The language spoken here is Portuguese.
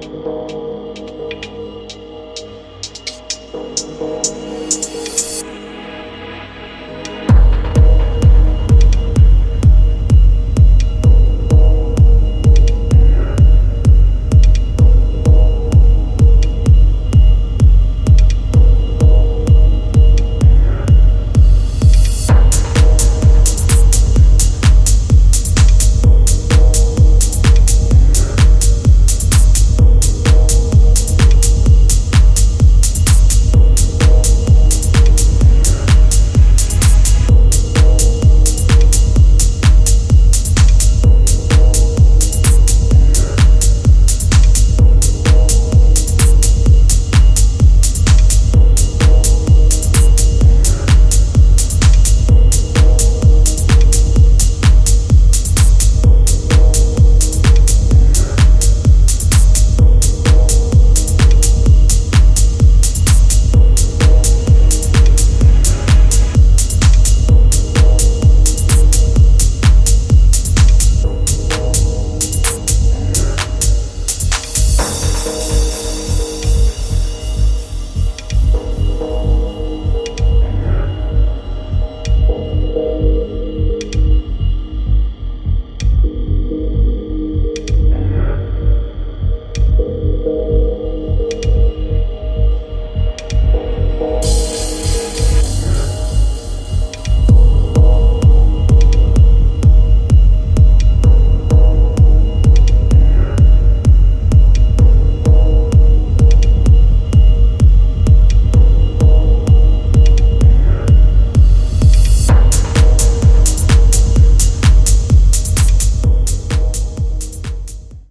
Música